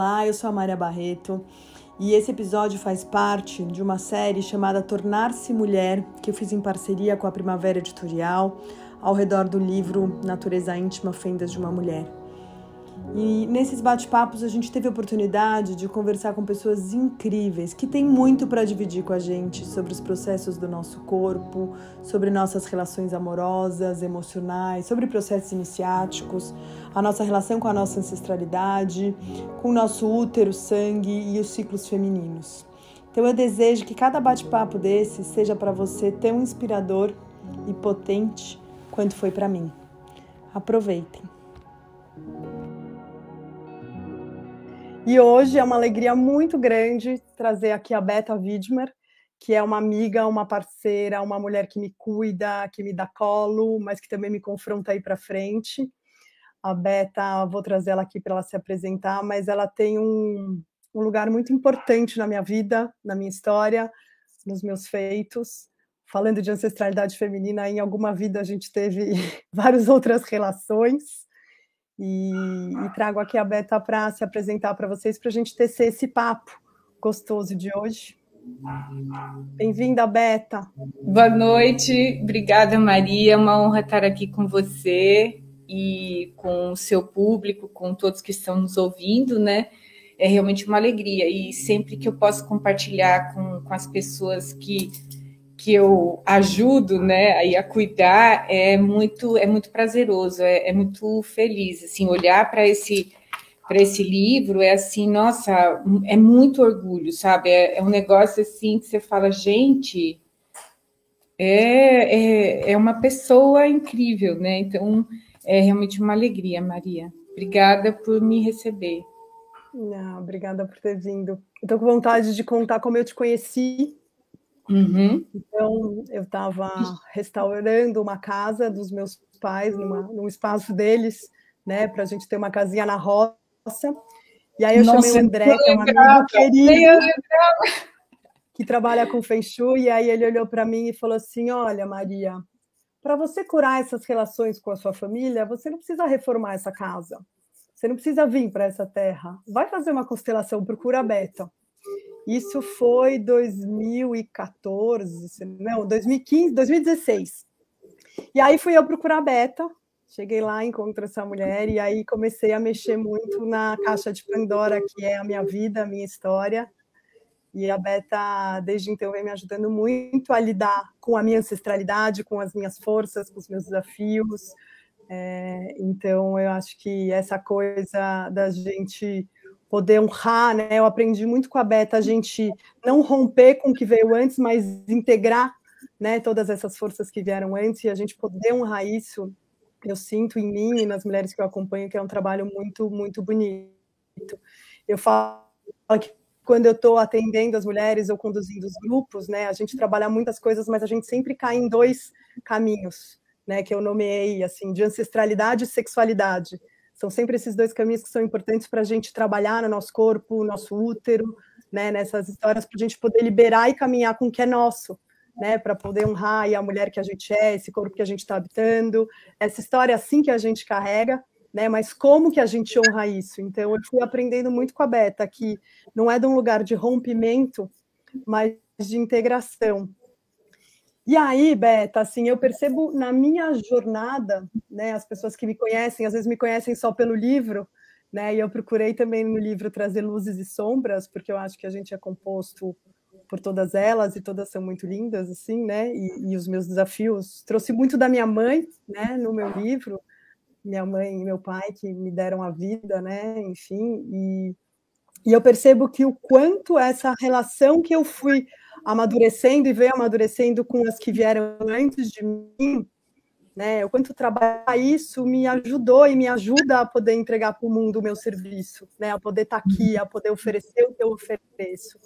Olá, eu sou a Maria Barreto e esse episódio faz parte de uma série chamada Tornar-se Mulher, que eu fiz em parceria com a Primavera Editorial, ao redor do livro Natureza Íntima Fendas de uma Mulher. E nesses bate-papos a gente teve a oportunidade de conversar com pessoas incríveis que têm muito para dividir com a gente sobre os processos do nosso corpo, sobre nossas relações amorosas, emocionais, sobre processos iniciáticos, a nossa relação com a nossa ancestralidade, com o nosso útero, sangue e os ciclos femininos. Então eu desejo que cada bate-papo desse seja para você tão inspirador e potente quanto foi para mim. Aproveitem. E hoje é uma alegria muito grande trazer aqui a Beta Widmer, que é uma amiga, uma parceira, uma mulher que me cuida, que me dá colo, mas que também me confronta aí para frente. A Beta, vou trazer ela aqui para ela se apresentar, mas ela tem um, um lugar muito importante na minha vida, na minha história, nos meus feitos. Falando de ancestralidade feminina, em alguma vida a gente teve várias outras relações e, e trago aqui a Beta para se apresentar para vocês, para a gente tecer esse papo gostoso de hoje. Bem-vinda, Beta. Boa noite, obrigada, Maria. É uma honra estar aqui com você e com o seu público, com todos que estão nos ouvindo, né? É realmente uma alegria. E sempre que eu posso compartilhar com, com as pessoas que que eu ajudo, né, aí a cuidar é muito é muito prazeroso, é, é muito feliz, assim, olhar para esse para esse livro é assim, nossa, é muito orgulho, sabe? É, é, um negócio assim que você fala, gente, é, é, é uma pessoa incrível, né? Então é realmente uma alegria, Maria. Obrigada por me receber. Não, obrigada por ter vindo. Estou com vontade de contar como eu te conheci, Uhum. Então, eu estava restaurando uma casa dos meus pais, numa, num espaço deles, né, para a gente ter uma casinha na roça. E aí eu Nossa, chamei o André, que é um amigo querido, que trabalha com Feng Shui, e aí ele olhou para mim e falou assim: Olha, Maria, para você curar essas relações com a sua família, você não precisa reformar essa casa. Você não precisa vir para essa terra. Vai fazer uma constelação, procura beta. Isso foi 2014, não, 2015, 2016. E aí fui eu procurar a Beta, cheguei lá, encontrei essa mulher e aí comecei a mexer muito na caixa de Pandora, que é a minha vida, a minha história. E a Beta, desde então, vem me ajudando muito a lidar com a minha ancestralidade, com as minhas forças, com os meus desafios. É, então, eu acho que essa coisa da gente poder honrar, né? Eu aprendi muito com a Beta a gente não romper com o que veio antes, mas integrar, né, todas essas forças que vieram antes e a gente poder honrar isso. Eu sinto em mim e nas mulheres que eu acompanho que é um trabalho muito, muito bonito. Eu falo que quando eu estou atendendo as mulheres ou conduzindo os grupos, né, a gente trabalha muitas coisas, mas a gente sempre cai em dois caminhos, né, que eu nomeei assim, de ancestralidade e sexualidade. São sempre esses dois caminhos que são importantes para a gente trabalhar no nosso corpo, no nosso útero, né, nessas histórias, para a gente poder liberar e caminhar com o que é nosso, né, para poder honrar a mulher que a gente é, esse corpo que a gente está habitando, essa história assim que a gente carrega, né, mas como que a gente honra isso? Então, eu fui aprendendo muito com a Beta, que não é de um lugar de rompimento, mas de integração. E aí, Beta, assim, eu percebo na minha jornada, né, as pessoas que me conhecem, às vezes me conhecem só pelo livro, né, e eu procurei também no livro trazer luzes e sombras, porque eu acho que a gente é composto por todas elas e todas são muito lindas, assim, né, e, e os meus desafios. Trouxe muito da minha mãe, né, no meu livro, minha mãe e meu pai que me deram a vida, né, enfim, e, e eu percebo que o quanto essa relação que eu fui amadurecendo e veio amadurecendo com as que vieram antes de mim, né? O quanto trabalhar isso me ajudou e me ajuda a poder entregar para o mundo o meu serviço, né? A poder estar tá aqui, a poder oferecer o que eu ofereço,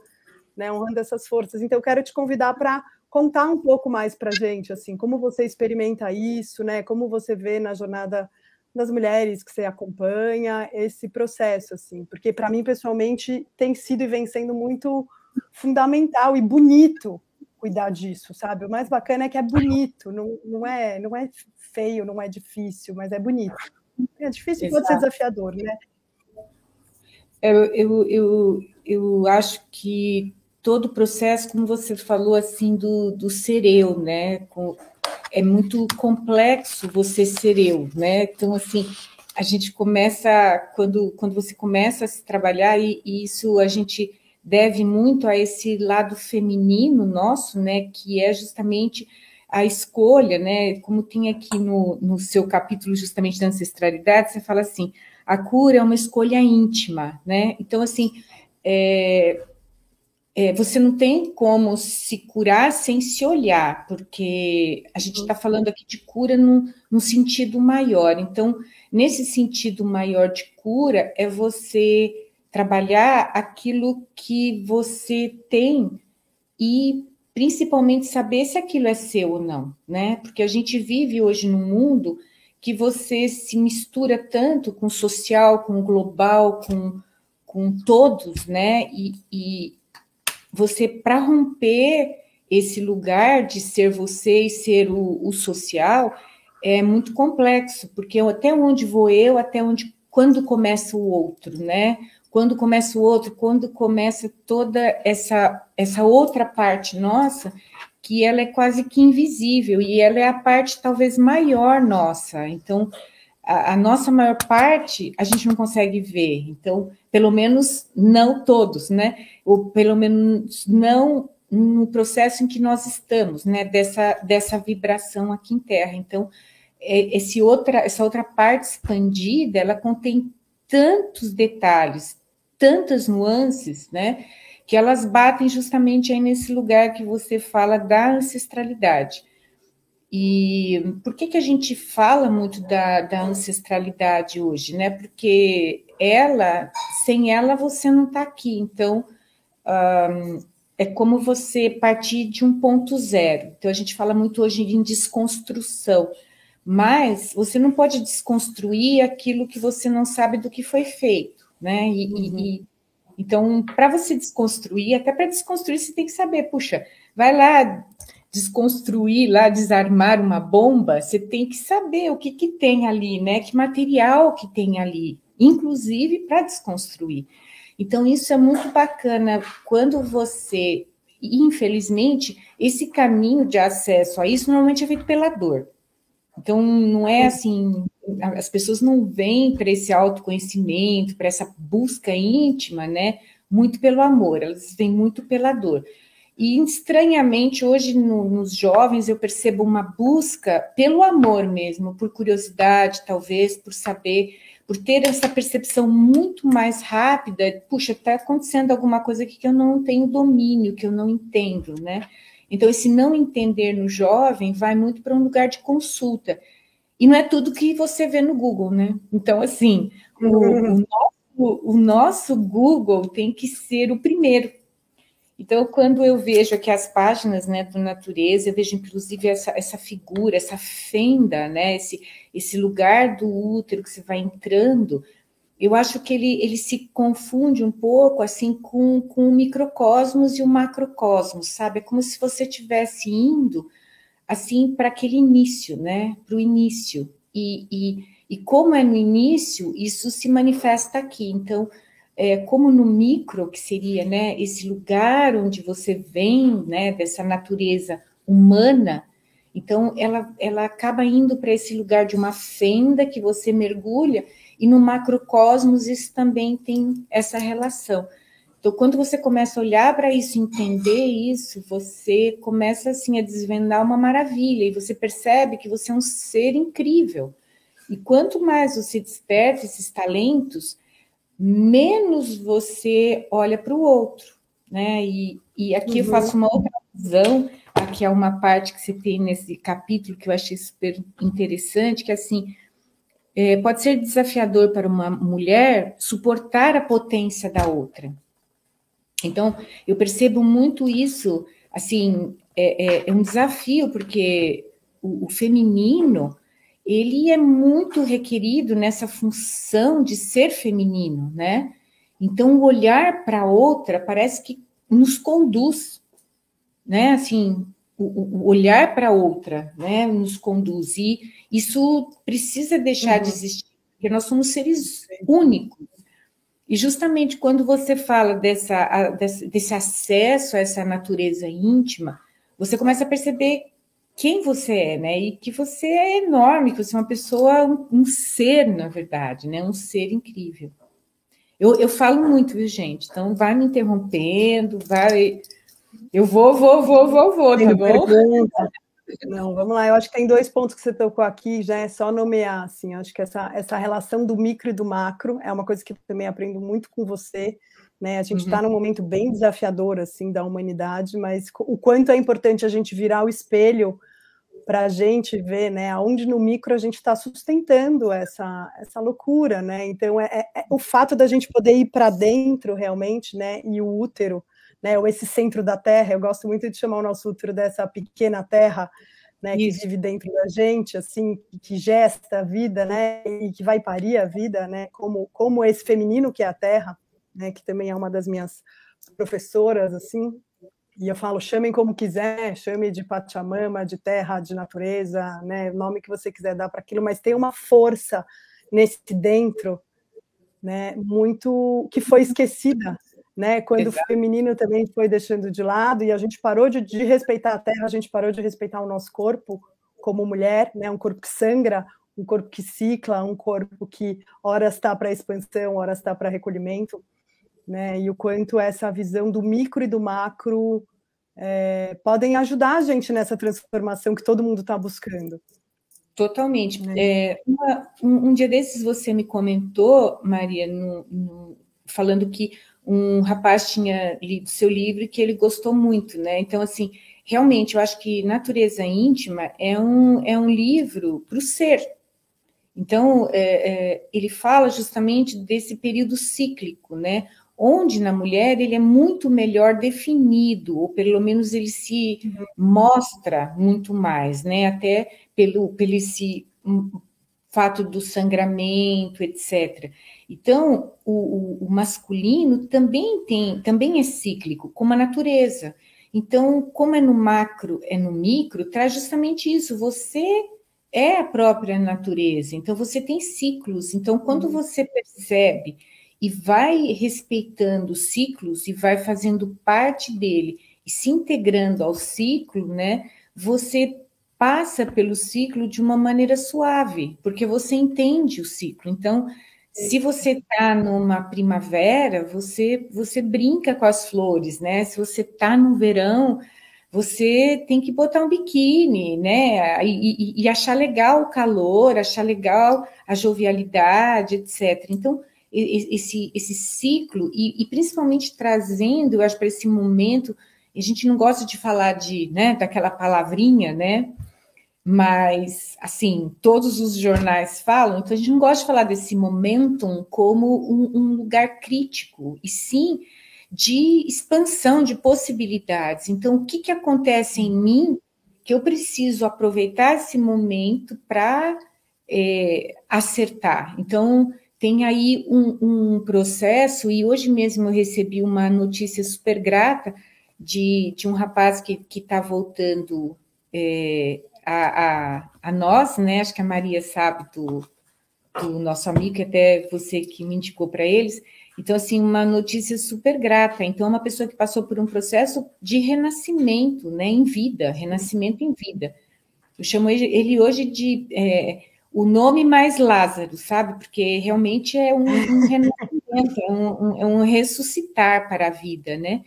né? Honrando essas forças. Então, eu quero te convidar para contar um pouco mais para gente, assim, como você experimenta isso, né? Como você vê na jornada das mulheres que você acompanha esse processo, assim, porque para mim pessoalmente tem sido e vem sendo muito fundamental e bonito cuidar disso, sabe? O mais bacana é que é bonito, não, não, é, não é feio, não é difícil, mas é bonito. É difícil e pode ser desafiador, né? Eu, eu, eu, eu acho que todo o processo, como você falou, assim, do, do ser eu, né? Com, é muito complexo você ser eu, né? Então, assim, a gente começa, quando, quando você começa a se trabalhar, e, e isso a gente deve muito a esse lado feminino nosso, né? Que é justamente a escolha, né? Como tem aqui no, no seu capítulo justamente da ancestralidade, você fala assim, a cura é uma escolha íntima, né? Então, assim, é, é, você não tem como se curar sem se olhar, porque a gente está falando aqui de cura num, num, sentido maior. Então, nesse sentido maior de cura, é você trabalhar aquilo que você tem e principalmente saber se aquilo é seu ou não, né? Porque a gente vive hoje num mundo que você se mistura tanto com o social, com o global, com, com todos, né? E, e você, para romper esse lugar de ser você e ser o, o, social, é muito complexo, porque até onde vou eu, até onde, quando começa o outro, né? Quando começa o outro, quando começa toda essa, essa outra parte nossa, que ela é quase que invisível e ela é a parte talvez maior nossa. Então, a, a, nossa maior parte a gente não consegue ver. Então, pelo menos não todos, né? Ou pelo menos não no processo em que nós estamos, né? Dessa, dessa vibração aqui em Terra. Então, é, esse outra, essa outra parte expandida, ela contém tantos detalhes, tantas nuances, né? que elas batem justamente aí nesse lugar que você fala da ancestralidade. E por que, que a gente fala muito da, da ancestralidade hoje, né? Porque ela, sem ela, você não está aqui. Então, é como você partir de um ponto zero. Então, a gente fala muito hoje em desconstrução, mas você não pode desconstruir aquilo que você não sabe do que foi feito, né? E, uhum. e, então, para você desconstruir, até para desconstruir, você tem que saber, puxa, vai lá desconstruir, lá desarmar uma bomba, você tem que saber o que, que tem ali, né? Que material que tem ali, inclusive para desconstruir. Então, isso é muito bacana quando você, infelizmente, esse caminho de acesso a isso normalmente é feito pela dor. Então, não é assim, as pessoas não vêm para esse autoconhecimento, para essa busca íntima, né? Muito pelo amor, elas vêm muito pela dor. E estranhamente, hoje no, nos jovens, eu percebo uma busca pelo amor mesmo, por curiosidade, talvez, por saber, por ter essa percepção muito mais rápida. Puxa, está acontecendo alguma coisa aqui que eu não tenho domínio, que eu não entendo, né? Então, esse não entender no jovem vai muito para um lugar de consulta. E não é tudo que você vê no Google, né? Então, assim, o, o, nosso, o nosso Google tem que ser o primeiro. Então, quando eu vejo aqui as páginas né, do Natureza, eu vejo inclusive essa, essa figura, essa fenda, né, esse, esse lugar do útero que você vai entrando, eu acho que ele, ele se confunde um pouco assim com, com o microcosmos e o macrocosmos, sabe? É como se você estivesse indo assim para aquele início, né? Para o início. E, e, e como é no início, isso se manifesta aqui. Então, é, como no micro, que seria né, esse lugar onde você vem, né, dessa natureza humana, então ela, ela acaba indo para esse lugar de uma fenda que você mergulha e no macrocosmos isso também tem essa relação. Então, quando você começa a olhar para isso, entender isso, você começa assim a desvendar uma maravilha e você percebe que você é um ser incrível. E quanto mais você desperta esses talentos, menos você olha para o outro, né? E, e aqui uhum. eu faço uma outra visão, aqui é uma parte que você tem nesse capítulo que eu achei super interessante, que é assim, é, pode ser desafiador para uma mulher suportar a potência da outra. Então, eu percebo muito isso, assim, é, é, é um desafio, porque o, o, feminino, ele é muito requerido nessa função de ser feminino, né? Então, o olhar para outra parece que nos conduz, né? Assim, o, o olhar para outra, né? Nos conduz. E isso precisa deixar uhum. de existir, porque nós somos seres únicos. E justamente quando você fala dessa, desse, acesso a essa natureza íntima, você começa a perceber quem você é, né? E que você é enorme, que você é uma pessoa, um, um ser, na verdade, né? Um ser incrível. Eu, eu falo muito, viu, gente? Então, vai me interrompendo, vai. Eu vou, vou, vou, vou, vou, tá bom? Pergunta. Não, vamos lá. Eu acho que tem dois pontos que você tocou aqui, já é só nomear, assim. Acho que essa, essa relação do micro e do macro é uma coisa que eu também aprendo muito com você. Né? A gente está uhum. num momento bem desafiador, assim, da humanidade, mas o quanto é importante a gente virar o espelho para a gente ver, né, aonde no micro a gente está sustentando essa, essa loucura, né? Então é, é, é o fato da gente poder ir para dentro realmente, né? E o útero né, ou esse centro da Terra, eu gosto muito de chamar o nosso útero dessa pequena Terra, né, que vive dentro da gente, assim, que gesta a vida, né, e que vai parir a vida, né, como, como esse feminino que é a Terra, né, que também é uma das minhas professoras, assim, e eu falo, chamem como quiser, chame de Pachamama, de terra, de natureza, né, nome que você quiser dar para aquilo, mas tem uma força nesse dentro, né, muito que foi esquecida, né? Quando Exato. o feminino também foi deixando de lado e a gente parou de, de, respeitar a terra, a gente parou de respeitar o nosso corpo como mulher, né? Um corpo que sangra, um corpo que cicla, um corpo que horas está para expansão, horas está para recolhimento, né? E o quanto essa visão do micro e do macro é, podem ajudar a gente nessa transformação que todo mundo está buscando. Totalmente. Né? É, uma, um, um, dia desses você me comentou, Maria, no, no, falando que um rapaz tinha lido seu livro e que ele gostou muito, né? Então, assim, realmente, eu acho que Natureza Íntima é um, é um livro para o ser. Então, é, é, ele fala justamente desse período cíclico, né? Onde na mulher ele é muito melhor definido, ou pelo menos ele se uhum. mostra muito mais, né? Até pelo, pelo esse fato do sangramento, etc. Então, o, o, o, masculino também tem, também é cíclico, como a natureza. Então, como é no macro, é no micro, traz justamente isso. Você é a própria natureza. Então, você tem ciclos. Então, quando uhum. você percebe e vai respeitando ciclos e vai fazendo parte dele e se integrando ao ciclo, né? Você passa pelo ciclo de uma maneira suave, porque você entende o ciclo. Então, se você está numa primavera, você você brinca com as flores, né? Se você está no verão, você tem que botar um biquíni, né? E, e, e, achar legal o calor, achar legal a jovialidade, etc. Então, esse, esse ciclo, e, e principalmente trazendo, eu acho, para esse momento, a gente não gosta de falar de, né, daquela palavrinha, né? Mas assim todos os jornais falam, então a gente não gosta de falar desse momentum como um, um, lugar crítico, e sim de expansão de possibilidades. Então, o que, que acontece em mim que eu preciso aproveitar esse momento para é, acertar? Então, tem aí um, um, processo, e hoje mesmo eu recebi uma notícia super grata de, de um rapaz que está voltando. É, a, a, a nós, né? Acho que a Maria sabe do, do nosso amigo, que até você que me indicou para eles. Então, assim, uma notícia super grata. Então, uma pessoa que passou por um processo de renascimento, né, em vida, renascimento em vida. Eu chamo ele hoje de é, o nome mais Lázaro, sabe? Porque realmente é um, um renascimento, é um, um, é um ressuscitar para a vida, né?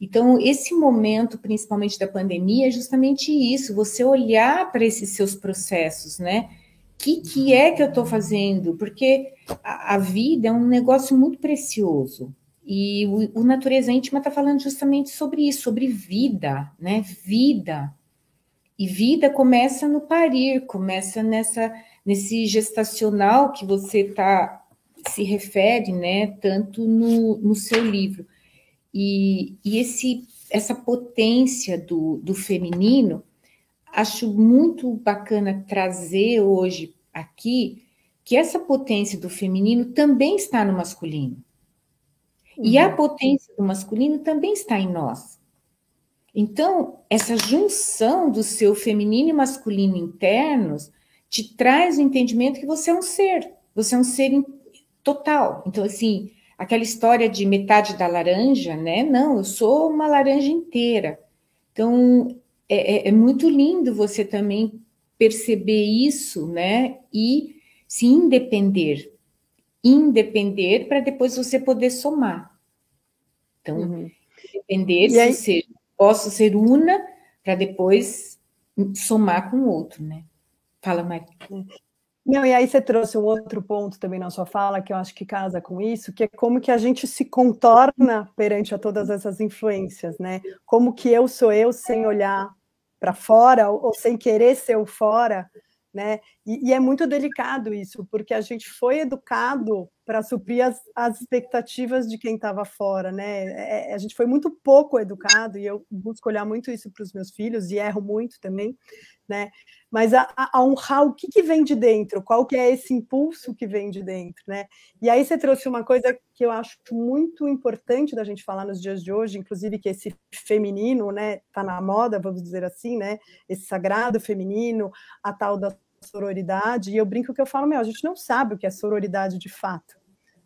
Então, esse momento, principalmente da pandemia, é justamente isso, você olhar para esses seus processos, né? O que, que é que eu estou fazendo? Porque a, a, vida é um negócio muito precioso. E o, o Natureza Íntima está falando justamente sobre isso, sobre vida, né? Vida. E vida começa no parir, começa nessa nesse gestacional que você tá, se refere, né? Tanto no, no seu livro. E, e esse, essa potência do, do feminino, acho muito bacana trazer hoje aqui que essa potência do feminino também está no masculino. Uhum. E a uhum. potência do masculino também está em nós. Então, essa junção do seu feminino e masculino internos te traz o entendimento que você é um ser, você é um ser total. Então, assim, aquela história de metade da laranja, né? Não, eu sou uma laranja inteira. Então, é, é, é muito lindo você também perceber isso, né? E se independer. Independer para depois você poder somar. Então, uhum. depender se ser, posso ser una para depois somar com o outro, né? Fala, Maria. Não, e aí você trouxe um outro ponto também na sua fala que eu acho que casa com isso, que é como que a gente se contorna perante a todas essas influências, né? Como que eu sou eu sem olhar para fora ou, sem querer ser o fora, né? E, e, é muito delicado isso, porque a gente foi educado para suprir as, as, expectativas de quem estava fora, né? É, a gente foi muito pouco educado e eu busco olhar muito isso para os meus filhos e erro muito também, né? mas a, a, honrar o que, que vem de dentro, qual que é esse impulso que vem de dentro, né? E aí você trouxe uma coisa que eu acho muito importante da gente falar nos dias de hoje, inclusive que esse feminino, né, tá na moda, vamos dizer assim, né? Esse sagrado feminino, a tal da sororidade, e eu brinco que eu falo, meu, a gente não sabe o que é sororidade de fato,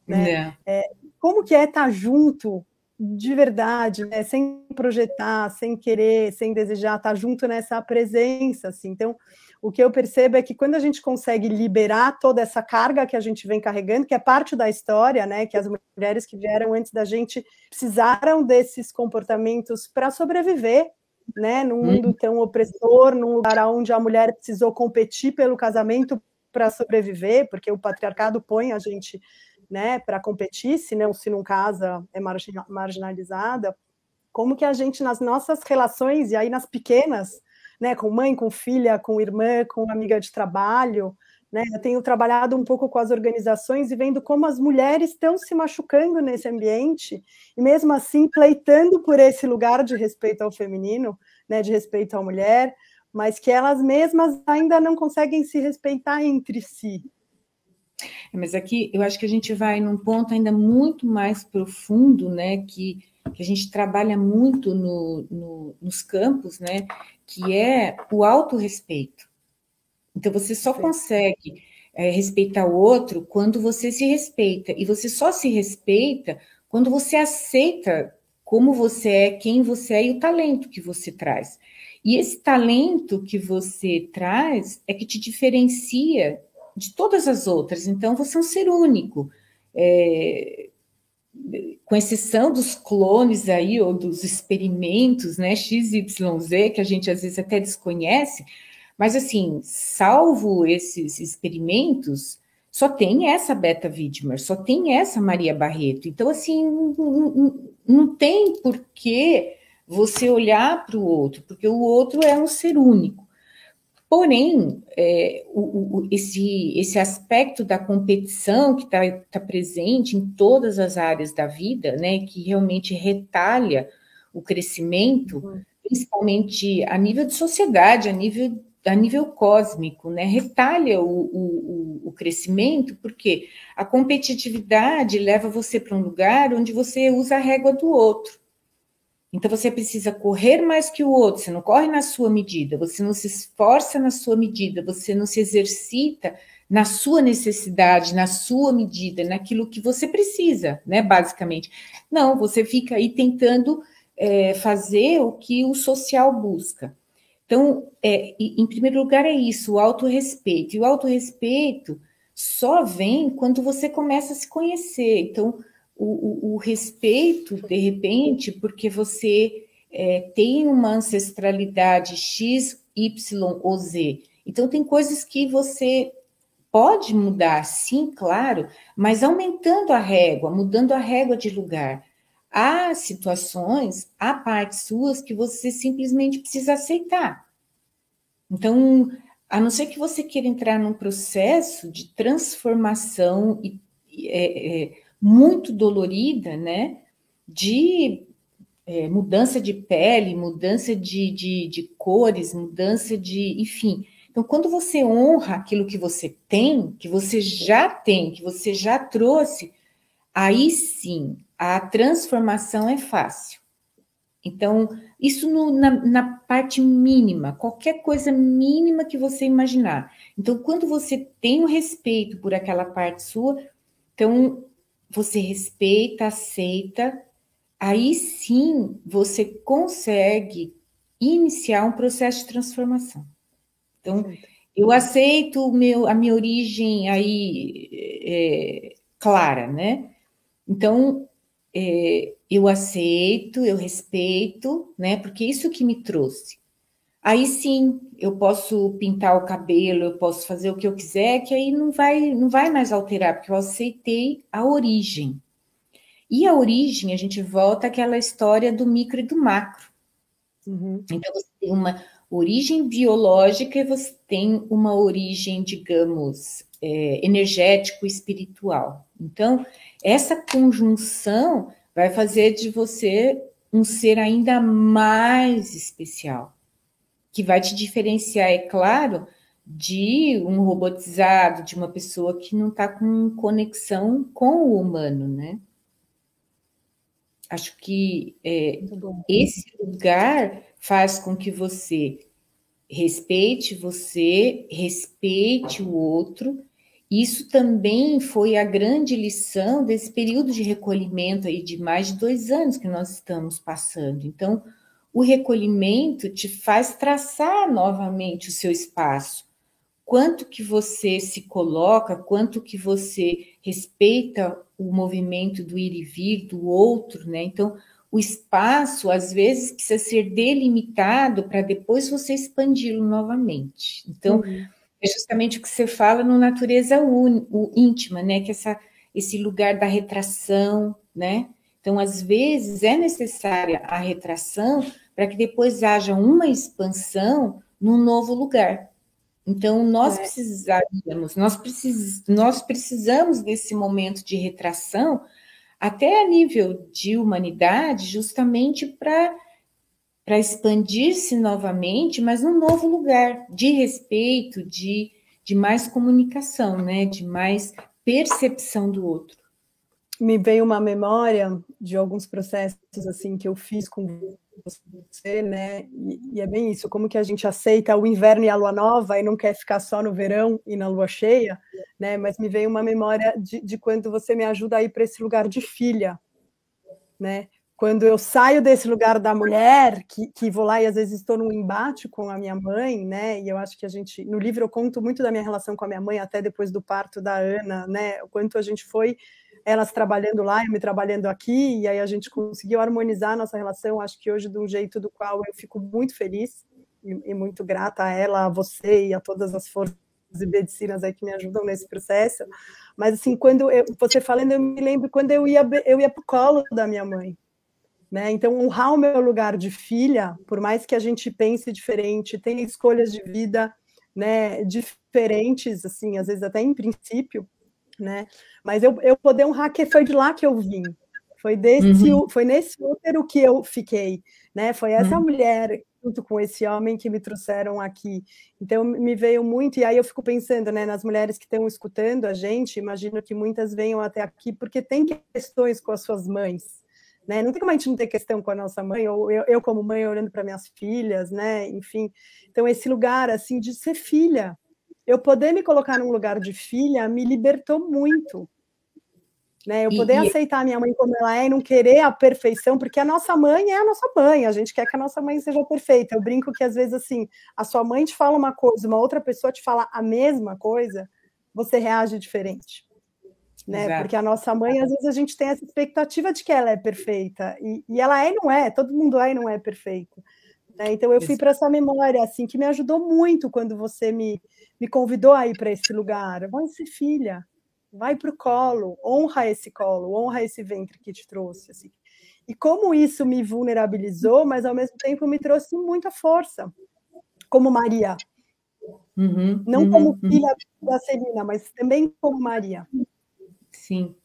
né? É. É, como que é estar tá junto de verdade, né? sem projetar, sem querer, sem desejar, estar tá junto nessa presença, assim. Então, o que eu percebo é que quando a gente consegue liberar toda essa carga que a gente vem carregando, que é parte da história, né? Que as mulheres que vieram antes da gente precisaram desses comportamentos para sobreviver, né? Num mundo uhum. tão opressor, num lugar onde a mulher precisou competir pelo casamento para sobreviver, porque o patriarcado põe a gente né, para competir, se não, se não casa, é marginalizada, como que a gente, nas nossas relações, e aí nas pequenas, né, com mãe, com filha, com irmã, com amiga de trabalho, né, eu tenho trabalhado um pouco com as organizações e vendo como as mulheres estão se machucando nesse ambiente, e mesmo assim pleitando por esse lugar de respeito ao feminino, né, de respeito à mulher, mas que elas mesmas ainda não conseguem se respeitar entre si, mas aqui eu acho que a gente vai num ponto ainda muito mais profundo, né? Que, que a gente trabalha muito no, no, nos campos, né? Que é o autorrespeito. Então você só Sim. consegue é, respeitar o outro quando você se respeita. E você só se respeita quando você aceita como você é, quem você é e o talento que você traz. E esse talento que você traz é que te diferencia de todas as outras. Então, você é um ser único. É, com exceção dos clones aí, ou dos experimentos, né, XYZ, que a gente às vezes até desconhece, mas assim, salvo esses experimentos, só tem essa Beta Widmer, só tem essa Maria Barreto. Então, assim, não, não, não tem por que você olhar para o outro, porque o outro é um ser único. Porém, é, o, o, esse, esse aspecto da competição que está tá presente em todas as áreas da vida, né, que realmente retalha o crescimento, uhum. principalmente a nível de sociedade, a nível, a nível cósmico, né, retalha o, o, o crescimento, porque a competitividade leva você para um lugar onde você usa a régua do outro. Então você precisa correr mais que o outro, você não corre na sua medida, você não se esforça na sua medida, você não se exercita na sua necessidade, na sua medida, naquilo que você precisa, né? Basicamente. Não, você fica aí tentando é, fazer o que o social busca. Então, é, em primeiro lugar, é isso, o autorrespeito. E o autorrespeito só vem quando você começa a se conhecer. Então, o, o, respeito, de repente, porque você é, tem uma ancestralidade X, Y ou Z. Então, tem coisas que você pode mudar, sim, claro, mas aumentando a régua, mudando a régua de lugar. Há situações, há partes suas que você simplesmente precisa aceitar. Então, a não ser que você queira entrar num processo de transformação e é, é, muito dolorida, né? De é, mudança de pele, mudança de, de, de cores, mudança de. Enfim. Então, quando você honra aquilo que você tem, que você já tem, que você já trouxe, aí sim a transformação é fácil. Então, isso no, na, na, parte mínima, qualquer coisa mínima que você imaginar. Então, quando você tem o respeito por aquela parte sua, então você respeita, aceita, aí sim você consegue iniciar um processo de transformação. Então, eu aceito meu, a minha origem aí é, clara, né? Então, é, eu aceito, eu respeito, né? Porque isso que me trouxe. Aí sim, eu posso pintar o cabelo, eu posso fazer o que eu quiser, que aí não vai, não vai mais alterar, porque eu aceitei a origem. E a origem, a gente volta àquela história do micro e do macro. Uhum. Então, você tem uma origem biológica e você tem uma origem, digamos, é, energético-espiritual. Então, essa conjunção vai fazer de você um ser ainda mais especial que vai te diferenciar, é claro, de um robotizado, de uma pessoa que não está com conexão com o humano, né? Acho que é, esse lugar faz com que você respeite você, respeite o outro. Isso também foi a grande lição desse período de recolhimento aí de mais de dois anos que nós estamos passando. Então, o recolhimento te faz traçar novamente o seu espaço. Quanto que você se coloca, quanto que você respeita o movimento do ir e vir do outro, né? Então, o espaço às vezes precisa ser delimitado para depois você expandi-lo novamente. Então, uhum. é justamente o que você fala no natureza íntima, né? Que essa, esse lugar da retração, né? Então, às vezes, é necessária a retração para que depois haja uma expansão num novo lugar. Então, nós é. precisaríamos, nós, precis, nós precisamos desse momento de retração, até a nível de humanidade, justamente para para expandir-se novamente, mas num novo lugar de respeito, de, de mais comunicação, né? de mais percepção do outro me veio uma memória de alguns processos assim que eu fiz com você, né? E, e, é bem isso, como que a gente aceita o inverno e a lua nova e não quer ficar só no verão e na lua cheia, né? Mas me veio uma memória de, de quando você me ajuda a ir para esse lugar de filha, né? Quando eu saio desse lugar da mulher, que, que vou lá e às vezes estou num embate com a minha mãe, né? E eu acho que a gente, no livro eu conto muito da minha relação com a minha mãe, até depois do parto da Ana, né? O quanto a gente foi elas trabalhando lá, eu me trabalhando aqui, e aí a gente conseguiu harmonizar a nossa relação, acho que hoje de um jeito do qual eu fico muito feliz e, e muito grata a ela, a você e a todas as forças e medicinas aí que me ajudam nesse processo. Mas assim, quando eu, você falando, eu me lembro quando eu ia eu ia para o colo da minha mãe. Né? Então, honrar o meu lugar de filha, por mais que a gente pense diferente, tenha escolhas de vida né, diferentes, assim, às vezes até em princípio, né? Mas eu, eu poder honrar que foi de lá que eu vim. Foi desse, uhum. foi nesse útero que eu fiquei, né? Foi essa uhum. mulher junto com esse homem que me trouxeram aqui. Então me veio muito e aí eu fico pensando, né, nas mulheres que estão escutando a gente, imagino que muitas venham até aqui porque tem questões com as suas mães, né? Não tem como a gente não ter questão com a nossa mãe ou eu, eu como mãe olhando para minhas filhas, né? Enfim, então esse lugar assim de ser filha, eu poder me colocar num lugar de filha me libertou muito. Né? Eu poder e, aceitar a minha mãe como ela é e não querer a perfeição, porque a nossa mãe é a nossa mãe, a gente quer que a nossa mãe seja perfeita. Eu brinco que às vezes assim, a sua mãe te fala uma coisa, uma outra pessoa te fala a mesma coisa, você reage diferente. Né? Porque a nossa mãe, às vezes, a gente tem essa expectativa de que ela é perfeita, e, e ela é e não é, todo mundo é e não é perfeito. Né? Então eu fui para essa memória, assim, que me ajudou muito quando você me, me convidou a ir para esse lugar. Vai ser filha, vai para o colo, honra esse colo, honra esse ventre que te trouxe. Assim. E como isso me vulnerabilizou, mas ao mesmo tempo me trouxe muita força, como Maria. Uhum, Não uhum, como uhum. filha uhum. da Celina, mas também como Maria. Sim.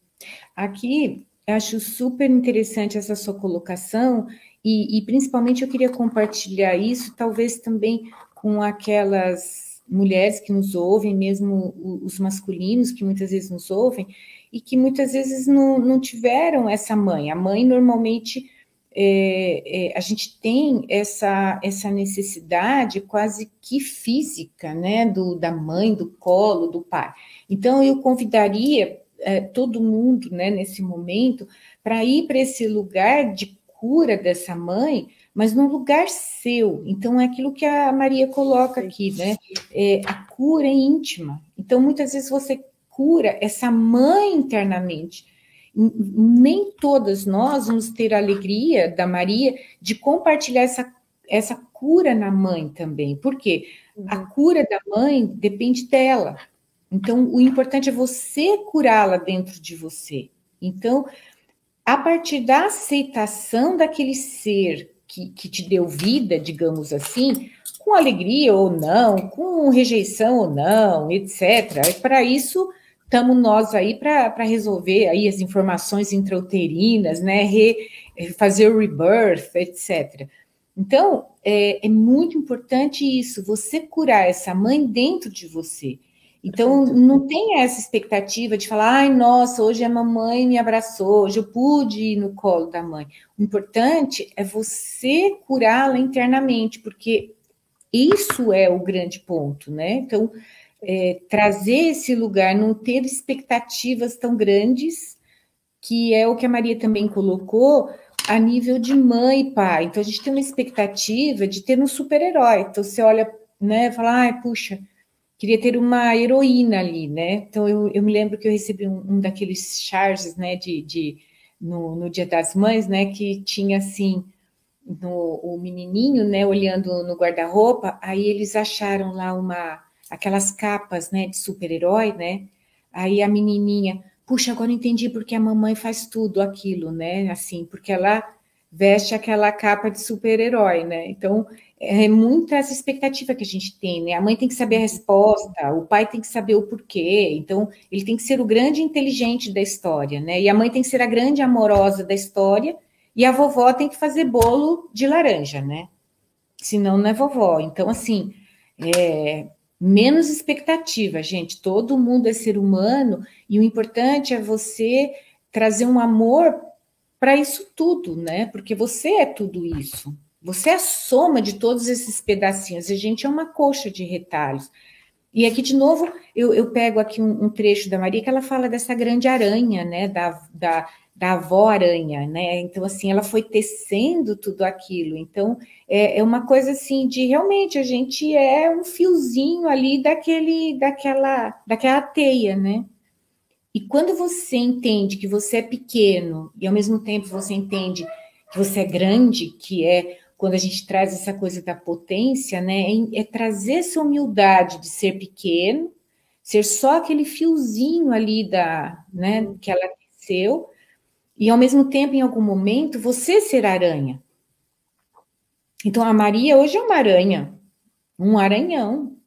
Aqui acho super interessante essa sua colocação, e, e principalmente eu queria compartilhar isso, talvez também com aquelas mulheres que nos ouvem, mesmo os masculinos que muitas vezes nos ouvem, e que muitas vezes não, não tiveram essa mãe. A mãe normalmente é, é, a gente tem essa, essa necessidade quase que física, né, do, da mãe, do colo, do pai. Então eu convidaria é, todo mundo, né, nesse momento, para ir para esse lugar de cura dessa mãe, mas num lugar seu. Então, é aquilo que a Maria coloca aqui, né? É, a cura é íntima. Então, muitas vezes você cura essa mãe internamente. Nem todas nós vamos ter a alegria da Maria de compartilhar essa, essa cura na mãe também. Por quê? A uhum. cura da mãe depende dela. Então, o importante é você curá-la dentro de você. Então, a partir da aceitação daquele ser que, que te deu vida, digamos assim, com alegria ou não, com rejeição ou não, etc. Para isso, estamos nós aí para resolver aí as informações intrauterinas, né? Re, fazer o rebirth, etc. Então, é, é muito importante isso, você curar essa mãe dentro de você. Então, não tem essa expectativa de falar, ai, nossa, hoje a mamãe me abraçou, hoje eu pude ir no colo da mãe. O importante é você curá-la internamente, porque isso é o grande ponto, né? Então, é, trazer esse lugar, não ter expectativas tão grandes, que é o que a Maria também colocou, a nível de mãe e pai. Então, a gente tem uma expectativa de ter um super-herói. Então, você olha, né, fala, ai, puxa queria ter uma heroína ali, né? Então eu, eu me lembro que eu recebi um, um daqueles charges, né, de, de no, no, Dia das Mães, né, que tinha assim no, o menininho, né, olhando no guarda-roupa, aí eles acharam lá uma aquelas capas, né, de super-herói, né? Aí a menininha, puxa, agora entendi porque a mamãe faz tudo aquilo, né? Assim, porque ela veste aquela capa de super-herói, né? Então, é muita essa expectativa que a gente tem, né? A mãe tem que saber a resposta, o pai tem que saber o porquê, então ele tem que ser o grande inteligente da história, né? E a mãe tem que ser a grande amorosa da história, e a vovó tem que fazer bolo de laranja, né? Senão não é vovó. Então, assim, é, menos expectativa, gente. Todo mundo é ser humano, e o importante é você trazer um amor para isso tudo, né? Porque você é tudo isso. Você é a soma de todos esses pedacinhos. A gente é uma coxa de retalhos. E aqui, de novo, eu, eu pego aqui um, um, trecho da Maria que ela fala dessa grande aranha, né? Da, da, da avó aranha, né? Então, assim, ela foi tecendo tudo aquilo. Então, é, é uma coisa assim de realmente a gente é um fiozinho ali daquele, daquela, daquela teia, né? E quando você entende que você é pequeno e ao mesmo tempo você entende que você é grande, que é quando a gente traz essa coisa da potência, né, é, trazer essa humildade de ser pequeno, ser só aquele fiozinho ali da, né, que ela nasceu, e ao mesmo tempo, em algum momento, você ser aranha. Então, a Maria hoje é uma aranha, um aranhão,